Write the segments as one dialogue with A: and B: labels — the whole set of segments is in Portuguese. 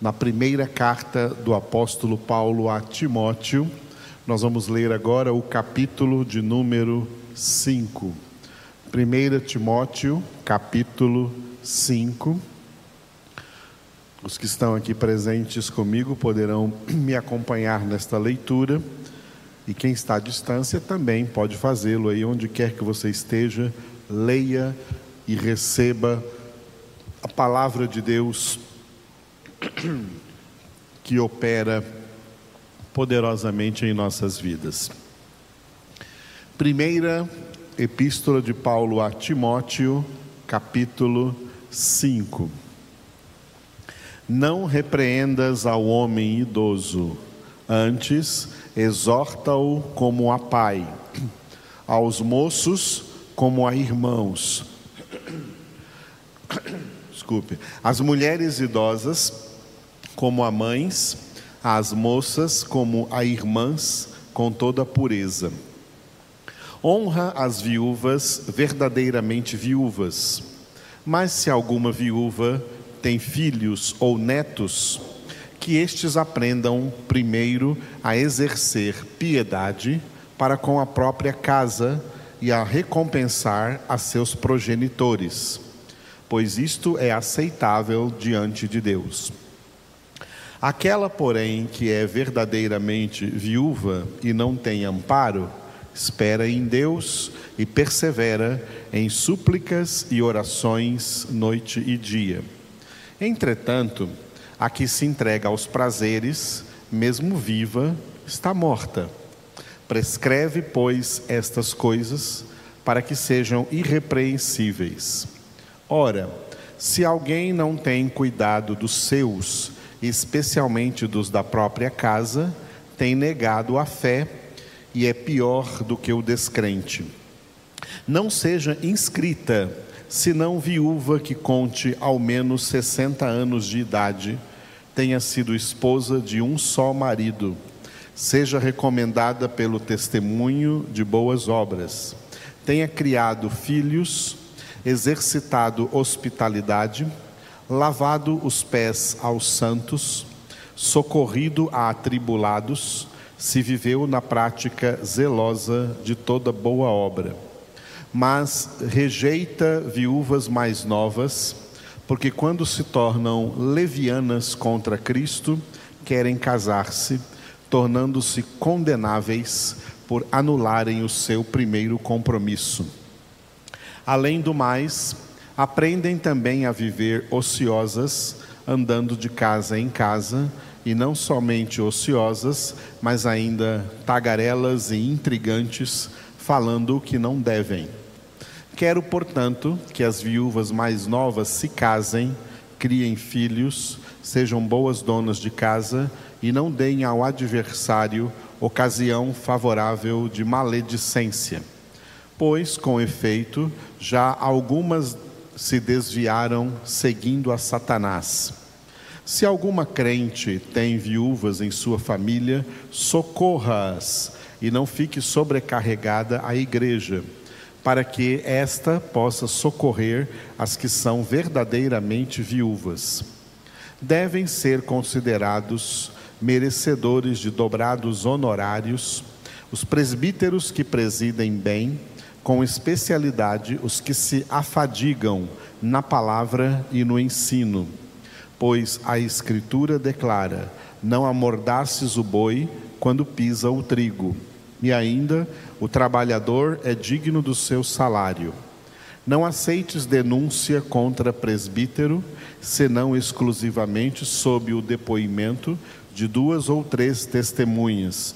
A: na primeira carta do apóstolo Paulo a Timóteo. Nós vamos ler agora o capítulo de número 5. 1 Timóteo, capítulo 5. Os que estão aqui presentes comigo poderão me acompanhar nesta leitura. E quem está à distância também pode fazê-lo aí onde quer que você esteja, leia e receba a palavra de Deus que opera poderosamente em nossas vidas. Primeira Epístola de Paulo a Timóteo, capítulo 5. Não repreendas ao homem idoso, antes exorta-o como a pai, aos moços como a irmãos. Desculpe. As mulheres idosas como a mães, as moças como a irmãs, com toda a pureza. Honra as viúvas verdadeiramente viúvas. Mas se alguma viúva tem filhos ou netos, que estes aprendam primeiro a exercer piedade para com a própria casa e a recompensar a seus progenitores, pois isto é aceitável diante de Deus. Aquela, porém, que é verdadeiramente viúva e não tem amparo, espera em Deus e persevera em súplicas e orações noite e dia. Entretanto, a que se entrega aos prazeres, mesmo viva, está morta. Prescreve, pois, estas coisas para que sejam irrepreensíveis. Ora, se alguém não tem cuidado dos seus, especialmente dos da própria casa, tem negado a fé e é pior do que o descrente. Não seja inscrita, senão viúva que conte ao menos 60 anos de idade, tenha sido esposa de um só marido, seja recomendada pelo testemunho de boas obras, tenha criado filhos, exercitado hospitalidade, lavado os pés aos santos, socorrido a atribulados, se viveu na prática zelosa de toda boa obra. Mas rejeita viúvas mais novas, porque quando se tornam levianas contra Cristo, querem casar-se, tornando-se condenáveis por anularem o seu primeiro compromisso. Além do mais, aprendem também a viver ociosas, andando de casa em casa, e não somente ociosas, mas ainda tagarelas e intrigantes, falando o que não devem. Quero, portanto, que as viúvas mais novas se casem, criem filhos, sejam boas donas de casa e não deem ao adversário ocasião favorável de maledicência. Pois, com efeito, já algumas se desviaram seguindo a Satanás. Se alguma crente tem viúvas em sua família, socorra-as e não fique sobrecarregada a igreja, para que esta possa socorrer as que são verdadeiramente viúvas. Devem ser considerados merecedores de dobrados honorários os presbíteros que presidem bem com especialidade os que se afadigam na palavra e no ensino, pois a Escritura declara: não amordaces o boi quando pisa o trigo, e ainda o trabalhador é digno do seu salário. Não aceites denúncia contra presbítero, senão exclusivamente sob o depoimento de duas ou três testemunhas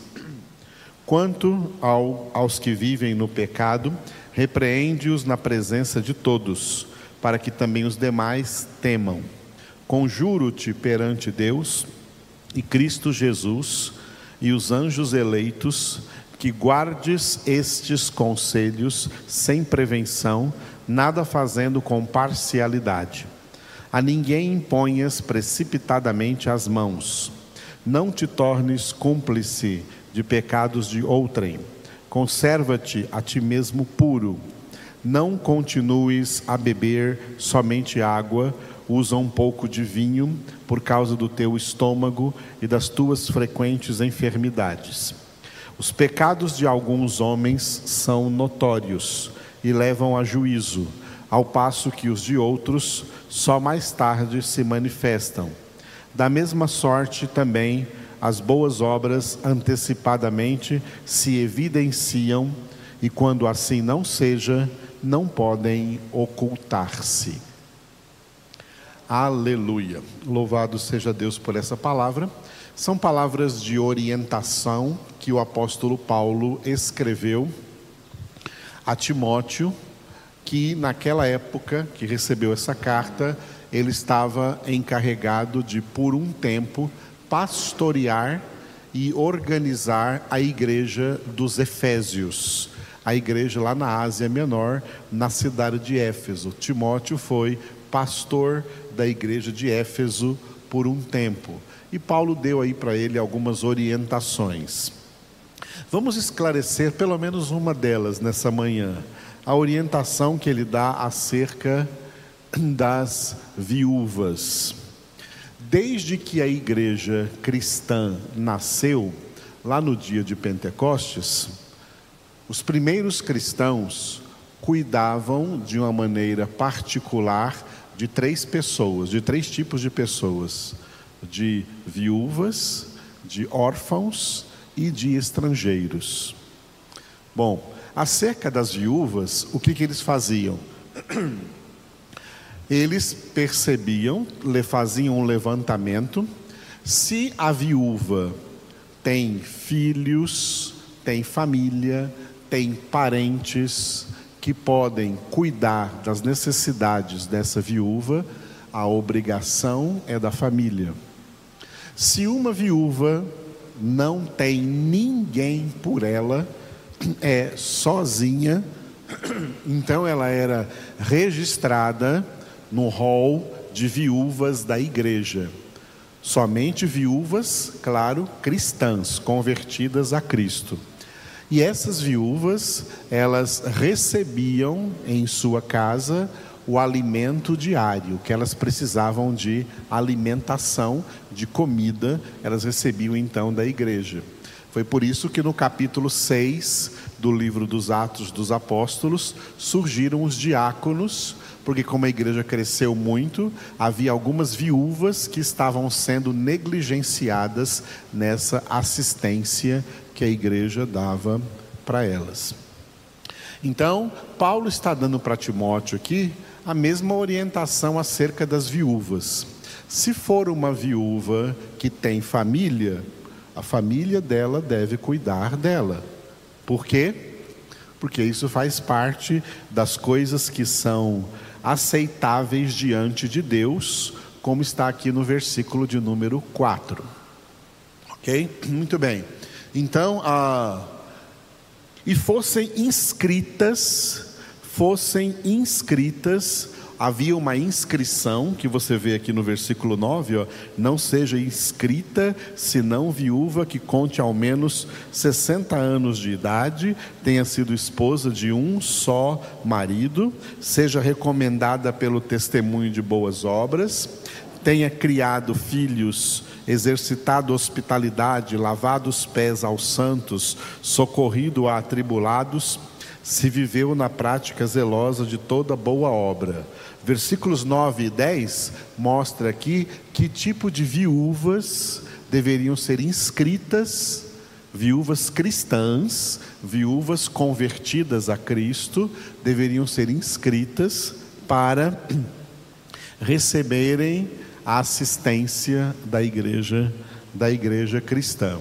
A: Quanto ao, aos que vivem no pecado, repreende-os na presença de todos, para que também os demais temam. Conjuro-te perante Deus e Cristo Jesus e os anjos eleitos, que guardes estes conselhos sem prevenção, nada fazendo com parcialidade. A ninguém imponhas precipitadamente as mãos. Não te tornes cúmplice de pecados de outrem. Conserva-te a ti mesmo puro. Não continues a beber somente água, usa um pouco de vinho, por causa do teu estômago e das tuas frequentes enfermidades. Os pecados de alguns homens são notórios e levam a juízo, ao passo que os de outros só mais tarde se manifestam. Da mesma sorte também as boas obras antecipadamente se evidenciam e quando assim não seja, não podem ocultar-se. Aleluia. Louvado seja Deus por essa palavra. São palavras de orientação que o apóstolo Paulo escreveu a Timóteo, que naquela época que recebeu essa carta, ele estava encarregado de, por um tempo, pastorear e organizar a igreja dos Efésios, a igreja lá na Ásia Menor, na cidade de Éfeso. Timóteo foi pastor da igreja de Éfeso por um tempo. E Paulo deu aí para ele algumas orientações. Vamos esclarecer pelo menos uma delas nessa manhã. A orientação que ele dá acerca das viúvas. Desde que a igreja cristã nasceu, lá no dia de Pentecostes, os primeiros cristãos cuidavam de uma maneira particular de três pessoas, de três tipos de pessoas: de viúvas, de órfãos e de estrangeiros. Bom, acerca das viúvas, o que, que eles faziam? Eles percebiam, faziam um levantamento, se a viúva tem filhos, tem família, tem parentes, que podem cuidar das necessidades dessa viúva, a obrigação é da família. Se uma viúva não tem ninguém por ela, é sozinha, então ela era registrada no rol de viúvas da igreja. Somente viúvas, claro, cristãs, convertidas a Cristo. E essas viúvas, elas recebiam em sua casa o alimento diário, que elas precisavam de alimentação, de comida, elas recebiam então da igreja. Foi por isso que no capítulo 6 do livro dos Atos dos Apóstolos surgiram os diáconos, porque como a igreja cresceu muito, havia algumas viúvas que estavam sendo negligenciadas nessa assistência que a igreja dava para elas. Então, Paulo está dando para Timóteo aqui a mesma orientação acerca das viúvas. Se for uma viúva que tem família, a família dela deve cuidar dela. Por quê? Porque isso faz parte das coisas que são aceitáveis diante de Deus, como está aqui no versículo de número 4. Ok? Muito bem. Então, ah, e fossem inscritas, fossem inscritas, havia uma inscrição que você vê aqui no versículo 9, ó, não seja inscrita, senão viúva que conte ao menos 60 anos de idade, tenha sido esposa de um só marido, seja recomendada pelo testemunho de boas obras, tenha criado filhos exercitado hospitalidade, lavado os pés aos santos, socorrido a atribulados, se viveu na prática zelosa de toda boa obra. Versículos 9 e 10 mostra aqui que tipo de viúvas deveriam ser inscritas, viúvas cristãs, viúvas convertidas a Cristo, deveriam ser inscritas para receberem a assistência da igreja da igreja cristã.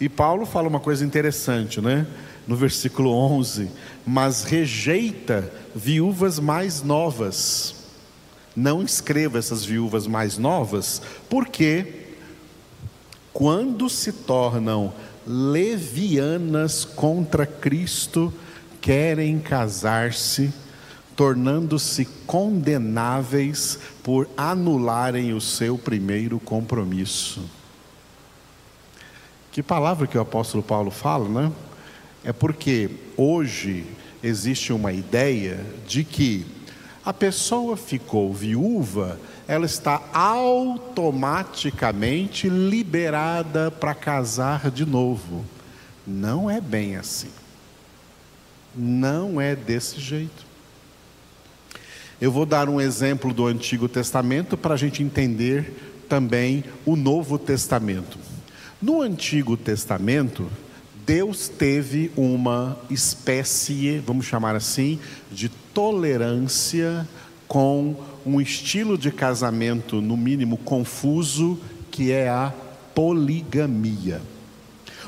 A: E Paulo fala uma coisa interessante, né? No versículo 11, mas rejeita viúvas mais novas. Não escreva essas viúvas mais novas, porque quando se tornam levianas contra Cristo, querem casar-se tornando-se condenáveis por anularem o seu primeiro compromisso. Que palavra que o apóstolo Paulo fala, né? É porque hoje existe uma ideia de que A pessoa ficou viúva, ela está automaticamente liberada para casar de novo. Não é bem assim. Não é desse jeito. Eu vou dar um exemplo do Antigo Testamento para a gente entender também o Novo Testamento. No Antigo Testamento, Deus teve uma espécie, vamos chamar assim, de tolerância com um estilo de casamento, no mínimo confuso, que é a poligamia.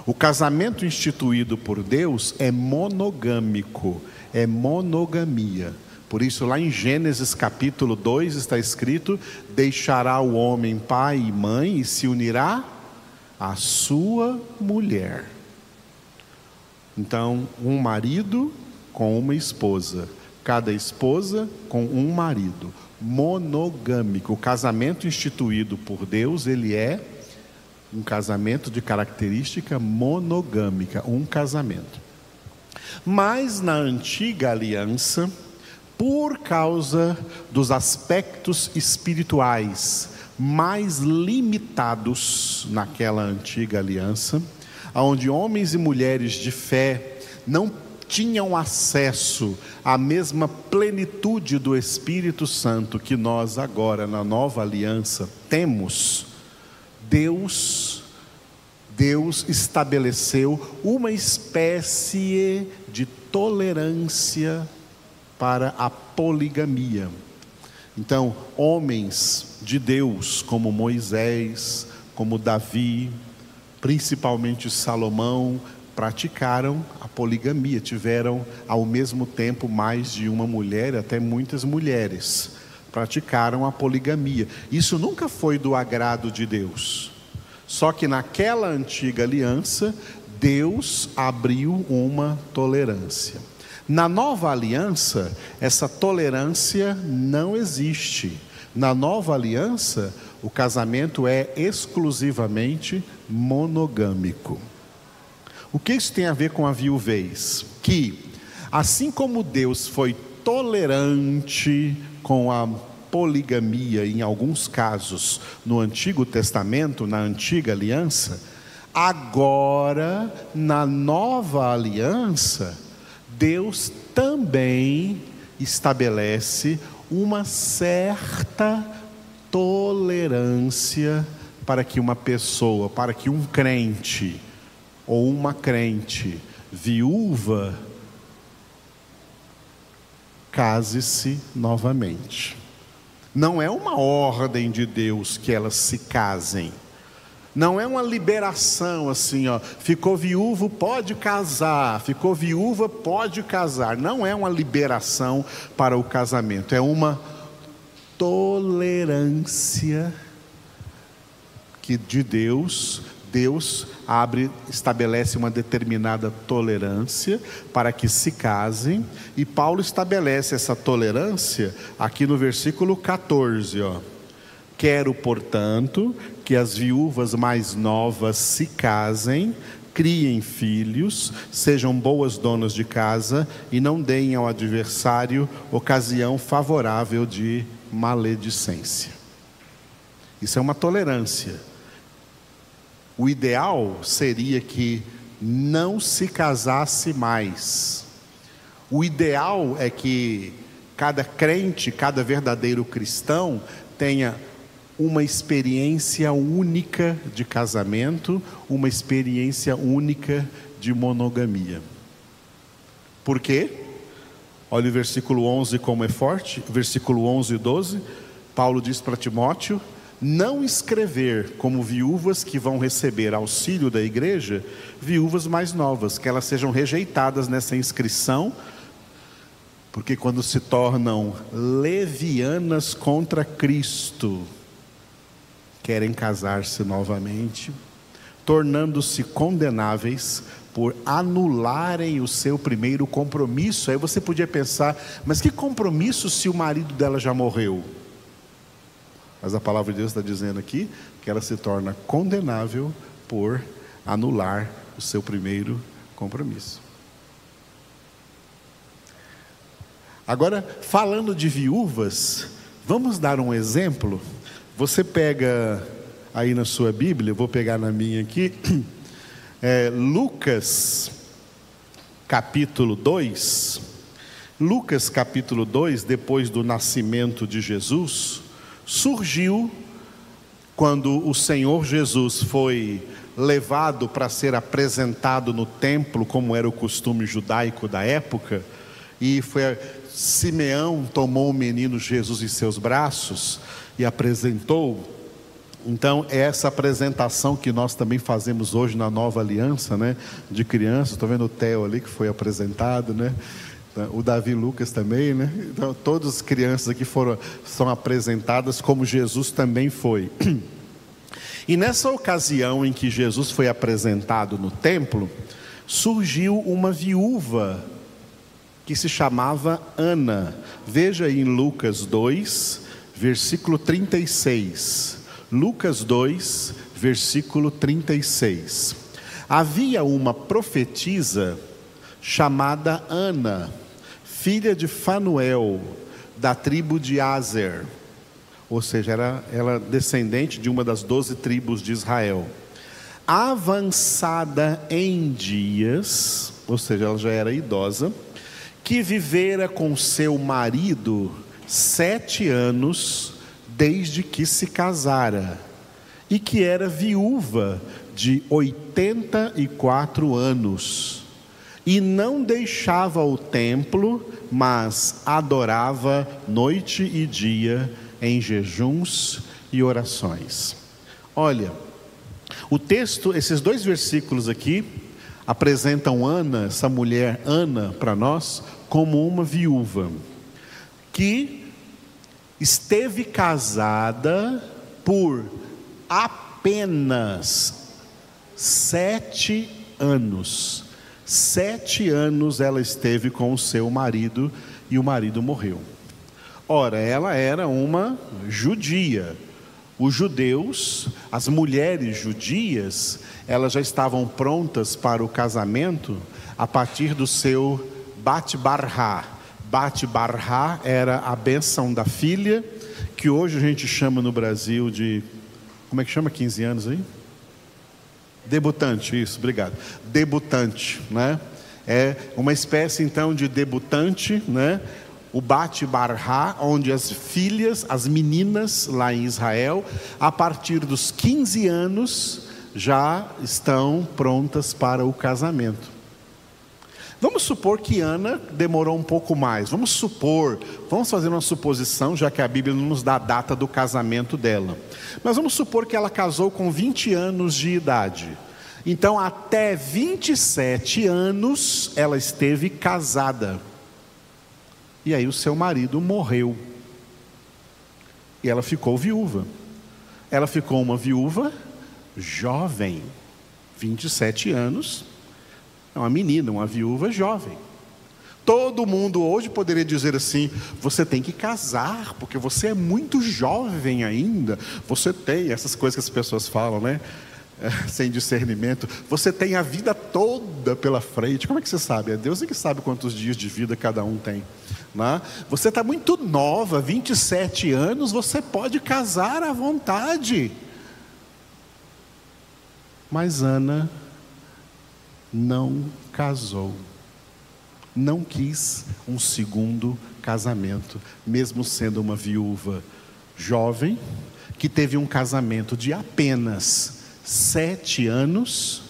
A: O casamento instituído por Deus é monogâmico, é monogamia. Por isso, lá em Gênesis capítulo 2 está escrito: Deixará o homem pai e mãe e se unirá à sua mulher. Então, um marido com uma esposa, cada esposa com um marido, monogâmico. O casamento instituído por Deus, ele é um casamento de característica monogâmica, um casamento. Mas na antiga aliança, por causa dos aspectos espirituais mais limitados naquela antiga aliança, onde homens e mulheres de fé não tinham acesso à mesma plenitude do Espírito Santo que nós agora na nova aliança temos, Deus Deus estabeleceu uma espécie de tolerância para a poligamia. Então, homens de Deus como Moisés, como Davi, principalmente Salomão, praticaram a poligamia, tiveram ao mesmo tempo mais de uma mulher, até muitas mulheres praticaram a poligamia. Isso nunca foi do agrado de Deus. Só que naquela antiga aliança, Deus abriu uma tolerância. Na nova aliança, essa tolerância não existe. Na nova aliança, o casamento é exclusivamente monogâmico. O que isso tem a ver com a viuvez? Que, assim como Deus foi tolerante com a poligamia em alguns casos no Antigo Testamento, na antiga aliança, agora na nova aliança, Deus também estabelece uma certa tolerância para que uma pessoa, para que um crente ou uma crente viúva case-se novamente. Não é uma ordem de Deus que elas se casem. Não é uma liberação assim, ó, ficou viúvo, pode casar, ficou viúva, pode casar. Não é uma liberação para o casamento, é uma tolerância que de Deus, Deus abre, estabelece uma determinada tolerância para que se casem, e Paulo estabelece essa tolerância aqui no versículo 14, ó. Quero, portanto, que as viúvas mais novas se casem, criem filhos, sejam boas donas de casa e não deem ao adversário ocasião favorável de maledicência. Isso é uma tolerância. O ideal seria que não se casasse mais. O ideal é que cada crente, cada verdadeiro cristão tenha uma experiência única de casamento, uma experiência única de monogamia. Por quê? Olha o versículo 11 como é forte, versículo 11 e 12. Paulo diz para Timóteo: Não escrever como viúvas que vão receber auxílio da igreja, viúvas mais novas, que elas sejam rejeitadas nessa inscrição, porque quando se tornam levianas contra Cristo, querem casar-se novamente, tornando-se condenáveis por anularem o seu primeiro compromisso. Aí você podia pensar, mas que compromisso se o marido dela já morreu? Mas a palavra de Deus está dizendo aqui que ela se torna condenável por anular o seu primeiro compromisso. Agora, falando de viúvas, vamos dar um exemplo? Você pega aí na sua Bíblia, eu vou pegar na minha aqui, é, Lucas, capítulo 2. Lucas, capítulo 2, depois do nascimento de Jesus, surgiu quando o Senhor Jesus foi levado para ser apresentado no templo, como era o costume judaico da época, e foi Simeão tomou o menino Jesus em seus braços e apresentou. Então, é essa apresentação que nós também fazemos hoje na nova aliança, né? De crianças, estou vendo o Theo ali que foi apresentado, né? O Davi Lucas também, né? Então, todas as crianças aqui foram, são apresentadas como Jesus também foi. E nessa ocasião em que Jesus foi apresentado no templo, surgiu uma viúva que se chamava Ana. Veja aí em Lucas 2, versículo 36. Lucas 2, versículo 36. Havia uma profetisa chamada Ana, filha de Fanuel, da tribo de Azer, ou seja, era ela descendente de uma das doze tribos de Israel. Avançada em dias, ou seja, ela já era idosa, que vivera com seu marido sete anos desde que se casara, e que era viúva de oitenta e quatro anos, e não deixava o templo, mas adorava noite e dia em jejuns e orações. Olha, o texto, esses dois versículos aqui, apresentam Ana, essa mulher Ana, para nós, como uma viúva que esteve casada por apenas sete anos. Sete anos ela esteve com o seu marido e o marido morreu. Ora, ela era uma judia. Os judeus, as mulheres judias, elas já estavam prontas para o casamento a partir do seu Bat-Barha. Bat-Barha era a benção da filha, que hoje a gente chama no Brasil de. Como é que chama 15 anos aí? Debutante, isso, obrigado. Debutante, né? É uma espécie então de debutante, né? o Bate Barra, onde as filhas, as meninas lá em Israel, a partir dos 15 anos, já estão prontas para o casamento. Vamos supor que Ana demorou um pouco mais. Vamos supor, vamos fazer uma suposição, já que a Bíblia não nos dá a data do casamento dela. Mas vamos supor que ela casou com 20 anos de idade. Então, até 27 anos, ela esteve casada. E aí o seu marido morreu. E ela ficou viúva. Ela ficou uma viúva jovem, 27 anos. É uma menina, uma viúva jovem. Todo mundo hoje poderia dizer assim: você tem que casar, porque você é muito jovem ainda. Você tem essas coisas que as pessoas falam, né? sem discernimento, você tem a vida toda pela frente. Como é que você sabe? É Deus é que sabe quantos dias de vida cada um tem. Né? Você está muito nova, 27 anos, você pode casar à vontade. Mas Ana não casou, não quis um segundo casamento, mesmo sendo uma viúva jovem, que teve um casamento de apenas sete anos,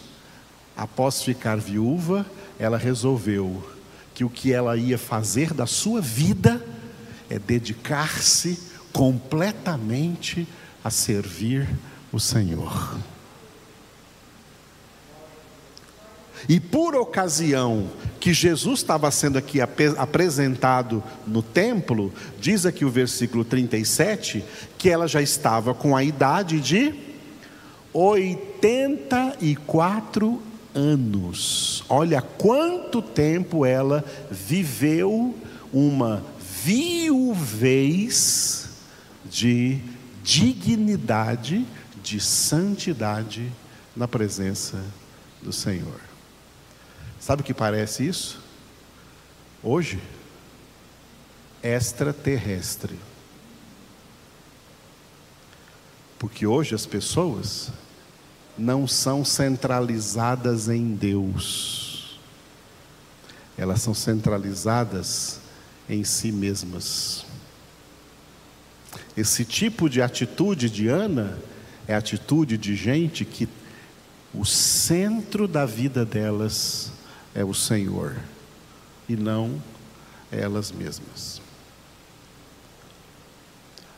A: após ficar viúva, ela resolveu que o que ela ia fazer da sua vida é dedicar-se completamente a servir o Senhor. E por ocasião que Jesus estava sendo aqui apresentado no templo, diz aqui o versículo 37, que ela já estava com a idade de 84 anos. Olha quanto tempo ela viveu uma viuvez de dignidade, de santidade na presença do Senhor. Sabe o que parece isso? Hoje, extraterrestre. Porque hoje as pessoas não são centralizadas em Deus, elas são centralizadas em si mesmas. Esse tipo de atitude de Ana é atitude de gente que o centro da vida delas é o Senhor e não elas mesmas.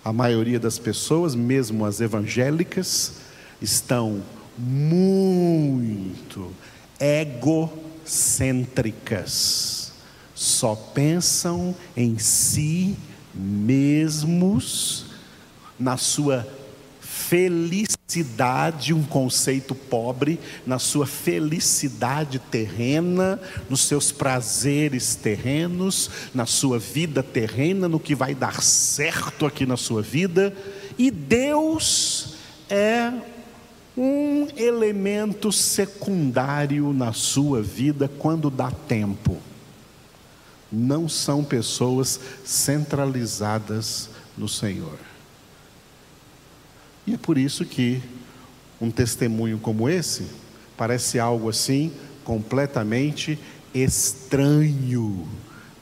A: A maioria das pessoas, mesmo as evangélicas, estão muito egocêntricas, só pensam em si mesmos, na sua felicidade, um conceito pobre, na sua felicidade terrena, nos seus prazeres terrenos, na sua vida terrena, no que vai dar certo aqui na sua vida, e Deus é um elemento secundário na sua vida quando dá tempo. Não são pessoas centralizadas no Senhor. E é por isso que um testemunho como esse parece algo assim completamente estranho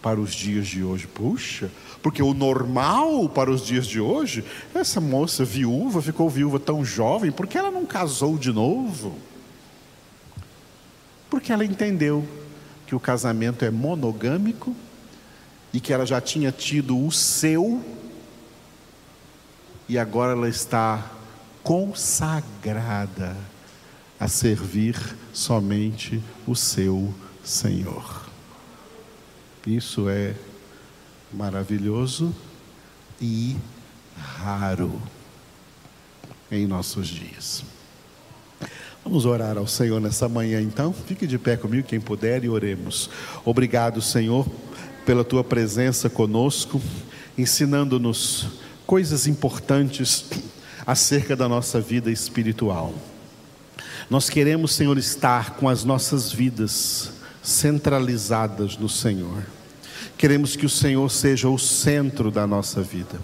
A: para os dias de hoje. Puxa, porque o normal para os dias de hoje, essa moça viúva ficou viúva tão jovem, por que ela não casou de novo? Porque ela entendeu que o casamento é monogâmico e que ela já tinha tido o seu e agora ela está consagrada a servir somente o seu Senhor. Isso é maravilhoso e raro em nossos dias. Vamos orar ao Senhor nessa manhã então. Fique de pé comigo, quem puder, e oremos. Obrigado, Senhor, pela tua presença conosco, ensinando-nos coisas importantes acerca da nossa vida espiritual. Nós queremos, Senhor, estar com as nossas vidas centralizadas no Senhor. Queremos que o Senhor seja o centro da nossa vida.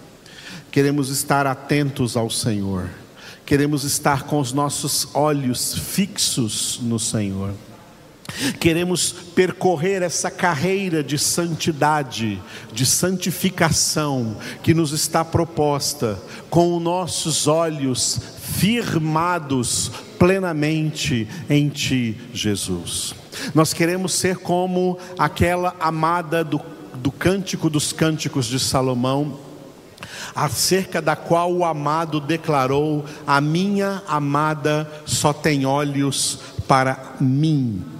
A: Queremos estar atentos ao Senhor. Queremos estar com os nossos olhos fixos no Senhor. Queremos percorrer essa carreira de santidade, de santificação que nos está proposta, com os nossos olhos firmados plenamente em Ti, Jesus. Nós queremos ser como aquela amada do, do Cântico dos Cânticos de Salomão, acerca da qual o amado declarou: A minha amada só tem olhos para mim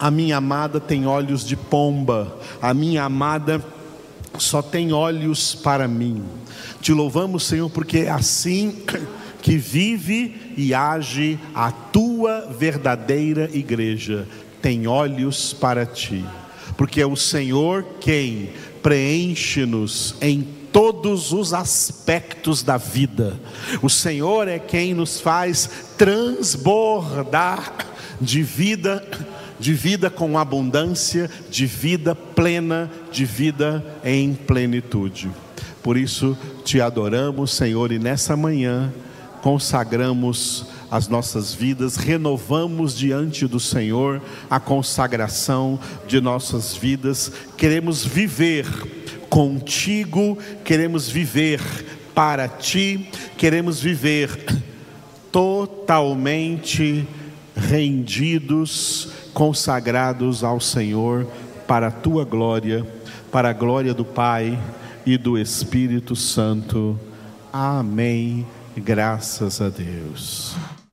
A: a minha amada tem olhos de pomba, a minha amada só tem olhos para mim. Te louvamos, Senhor, porque é assim que vive e age a tua verdadeira igreja, tem olhos para ti, porque é o Senhor quem preenche-nos em todos os aspectos da vida. O Senhor é quem nos faz transbordar de vida de vida com abundância, de vida plena, de vida em plenitude. Por isso te adoramos, Senhor, e nessa manhã consagramos as nossas vidas, renovamos diante do Senhor a consagração de nossas vidas. Queremos viver contigo, queremos viver para ti, queremos viver totalmente rendidos consagrados ao Senhor para a tua glória, para a glória do Pai e do Espírito Santo. Amém. Graças a Deus.